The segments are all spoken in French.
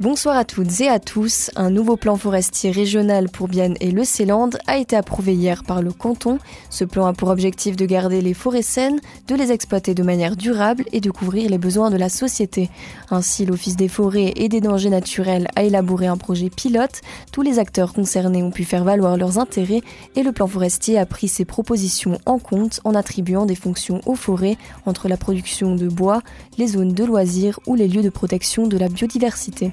Bonsoir à toutes et à tous. Un nouveau plan forestier régional pour Bienne et le Céland a été approuvé hier par le canton. Ce plan a pour objectif de garder les forêts saines, de les exploiter de manière durable et de couvrir les besoins de la société. Ainsi, l'Office des forêts et des dangers naturels a élaboré un projet pilote. Tous les acteurs concernés ont pu faire valoir leurs intérêts et le plan forestier a pris ses propositions en compte en attribuant des fonctions aux forêts entre la production de bois, les zones de loisirs ou les lieux de protection de la biodiversité.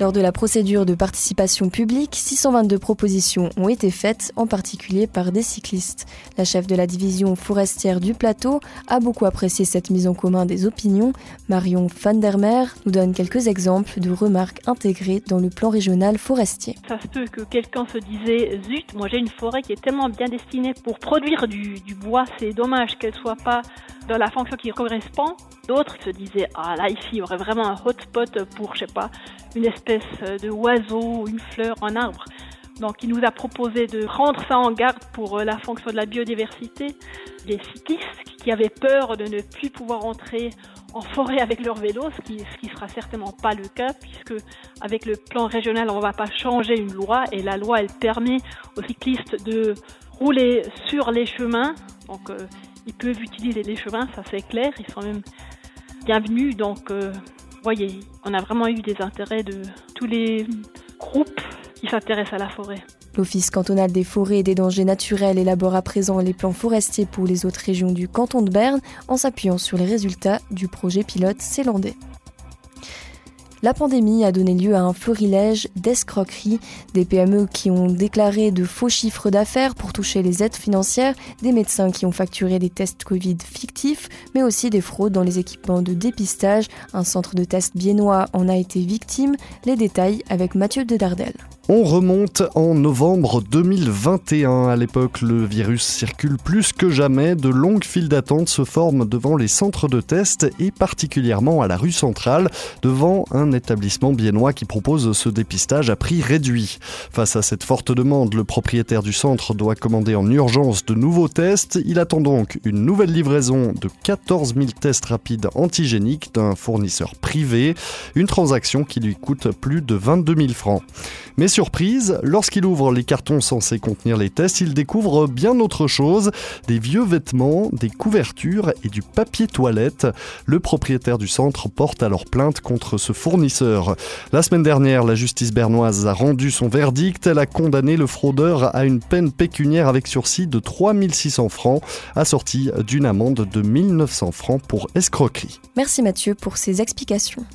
Lors de la procédure de participation publique, 622 propositions ont été faites, en particulier par des cyclistes. La chef de la division forestière du plateau a beaucoup apprécié cette mise en commun des opinions. Marion van der Meer nous donne quelques exemples de remarques intégrées dans le plan régional forestier. Ça se peut que quelqu'un se disait Zut, moi j'ai une forêt qui est tellement bien destinée pour produire du, du bois, c'est dommage qu'elle soit pas dans la fonction qui correspond. D'autres se disaient Ah là, ici, il y aurait vraiment un hotspot pour, je sais pas, une espèce de oiseau, une fleur, un arbre. Donc il nous a proposé de prendre ça en garde pour euh, la fonction de la biodiversité. Les cyclistes qui avaient peur de ne plus pouvoir entrer en forêt avec leur vélo, ce qui, ce qui sera certainement pas le cas puisque avec le plan régional on va pas changer une loi et la loi elle permet aux cyclistes de rouler sur les chemins. Donc euh, ils peuvent utiliser les chemins, ça c'est clair, ils sont même bienvenus. Donc euh, voyez, on a vraiment eu des intérêts de tous les groupes qui s'intéressent à la forêt. L'Office cantonal des forêts et des dangers naturels élabore à présent les plans forestiers pour les autres régions du canton de Berne en s'appuyant sur les résultats du projet pilote célandais. La pandémie a donné lieu à un florilège d'escroqueries, des PME qui ont déclaré de faux chiffres d'affaires pour toucher les aides financières, des médecins qui ont facturé des tests Covid fictifs, mais aussi des fraudes dans les équipements de dépistage. Un centre de test biennois en a été victime. Les détails avec Mathieu de Dardel. On remonte en novembre 2021. À l'époque, le virus circule plus que jamais. De longues files d'attente se forment devant les centres de test et particulièrement à la rue centrale, devant un établissement biennois qui propose ce dépistage à prix réduit. Face à cette forte demande, le propriétaire du centre doit commander en urgence de nouveaux tests. Il attend donc une nouvelle livraison de 14 000 tests rapides antigéniques d'un fournisseur privé, une transaction qui lui coûte plus de 22 000 francs. Surprise, lorsqu'il ouvre les cartons censés contenir les tests, il découvre bien autre chose, des vieux vêtements, des couvertures et du papier toilette. Le propriétaire du centre porte alors plainte contre ce fournisseur. La semaine dernière, la justice bernoise a rendu son verdict. Elle a condamné le fraudeur à une peine pécuniaire avec sursis de 3600 francs, assortie d'une amende de 1900 francs pour escroquerie. Merci Mathieu pour ces explications.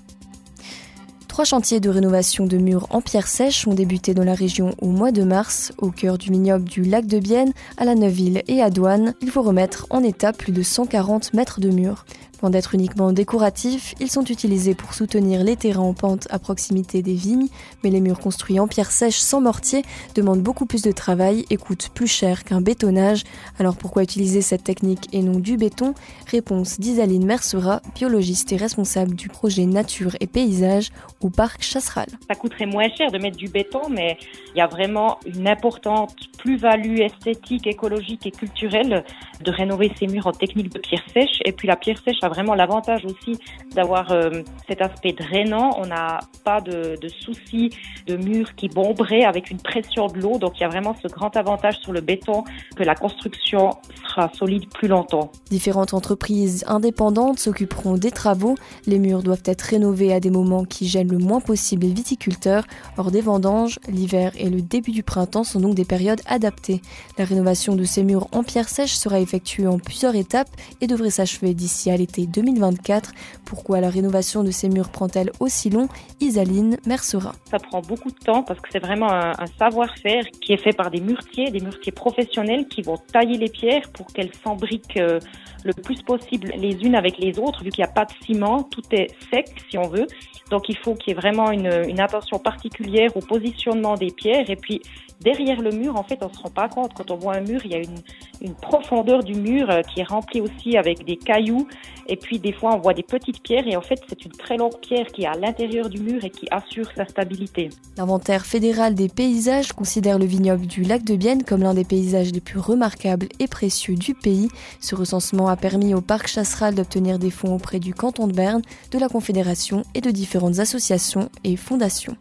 Trois chantiers de rénovation de murs en pierre sèche ont débuté dans la région au mois de mars. Au cœur du vignoble du lac de Bienne, à la Neuville et à Douane, il faut remettre en état plus de 140 mètres de murs. Loin d'être uniquement décoratifs, ils sont utilisés pour soutenir les terrains en pente à proximité des vignes, mais les murs construits en pierre sèche sans mortier demandent beaucoup plus de travail et coûtent plus cher qu'un bétonnage. Alors pourquoi utiliser cette technique et non du béton? Réponse d'Isaline Mercera, biologiste et responsable du projet Nature et Paysage au parc Chasseral. Ça coûterait moins cher de mettre du béton, mais il y a vraiment une importante plus-value esthétique, écologique et culturelle de rénover ces murs en technique de pierre sèche. Et puis la pierre sèche a vraiment l'avantage aussi d'avoir euh, cet aspect drainant. On n'a pas de, de soucis de murs qui bomberaient avec une pression de l'eau. Donc il y a vraiment ce grand avantage sur le béton que la construction sera solide plus longtemps. Différentes entreprises indépendantes s'occuperont des travaux. Les murs doivent être rénovés à des moments qui gênent le moins possible les viticulteurs. Hors des vendanges, l'hiver et le début du printemps sont donc des périodes adaptées. La rénovation de ces murs en pierre sèche sera effectuée en plusieurs étapes et devrait s'achever d'ici à l'été 2024. Pourquoi la rénovation de ces murs prend-elle aussi long? Isaline Mercera. Ça prend beaucoup de temps parce que c'est vraiment un, savoir-faire qui est fait par des muretiers, des muretiers professionnels qui vont tailler les pierres pour qu'elles s'embriquent euh, le plus possible les unes avec les autres, vu qu'il n'y a pas de ciment, tout est sec si on veut. Donc il faut qu'il y ait vraiment une, attention particulière au positionnement des pierres et puis derrière le mur, en fait, on se rend pas compte. Quand on voit un mur, il y a une, une profondeur du mur euh, qui est remplie aussi avec des cailloux. Et puis, des fois, on voit des petites pierres. Et en fait, c'est une très longue pierre qui est à l'intérieur du mur et qui assure sa stabilité. L'inventaire fédéral des paysages considère le vignoble du lac de Bienne comme l'un des paysages les plus remarquables et précieux du pays. Ce recensement a permis au parc Chasseral d'obtenir des fonds auprès du canton de Berne, de la Confédération et de différentes associations et fondations.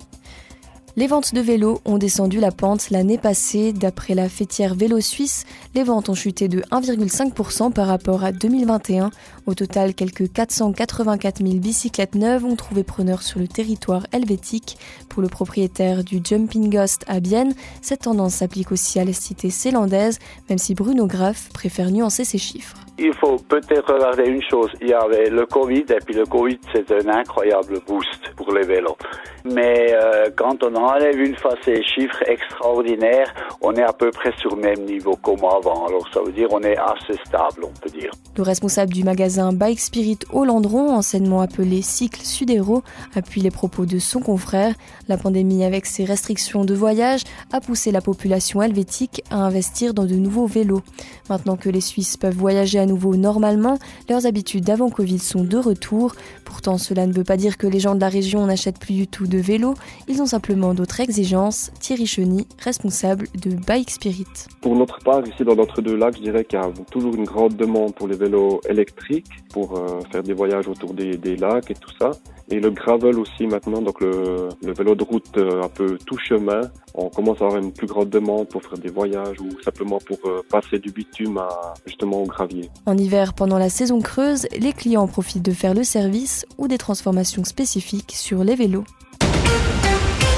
Les ventes de vélos ont descendu la pente l'année passée. D'après la fêtière Vélo Suisse, les ventes ont chuté de 1,5% par rapport à 2021. Au total, quelques 484 000 bicyclettes neuves ont trouvé preneur sur le territoire helvétique. Pour le propriétaire du Jumping Ghost à Bienne, cette tendance s'applique aussi à la cité zélandaise, même si Bruno Graff préfère nuancer ses chiffres. Il faut peut-être regarder une chose. Il y avait le Covid et puis le Covid c'est un incroyable boost pour les vélos. Mais euh, quand on enlève une fois ces chiffres extraordinaires, on est à peu près sur le même niveau qu'au avant. Alors ça veut dire on est assez stable, on peut dire. Le responsable du magasin Bike Spirit au Landron, anciennement appelé Cycle Sudero, appuie les propos de son confrère. La pandémie avec ses restrictions de voyage a poussé la population helvétique à investir dans de nouveaux vélos. Maintenant que les Suisses peuvent voyager à nouveau normalement, leurs habitudes d'avant Covid sont de retour. Pourtant, cela ne veut pas dire que les gens de la région n'achètent plus du tout de vélos, ils ont simplement d'autres exigences. Thierry Cheny, responsable de Bike Spirit. Pour notre part, ici dans notre deux lacs, je dirais qu'il y a toujours une grande demande pour les vélos électriques, pour euh, faire des voyages autour des, des, lacs et tout ça. Et le gravel aussi maintenant, donc le, le vélo de route euh, un peu tout chemin. On commence à avoir une plus grande demande pour faire des voyages ou simplement pour euh, passer du bitume à, justement au gravier. En hiver, pendant la saison creuse, les clients profitent de faire le service ou des transformations spécifiques sur les vélos.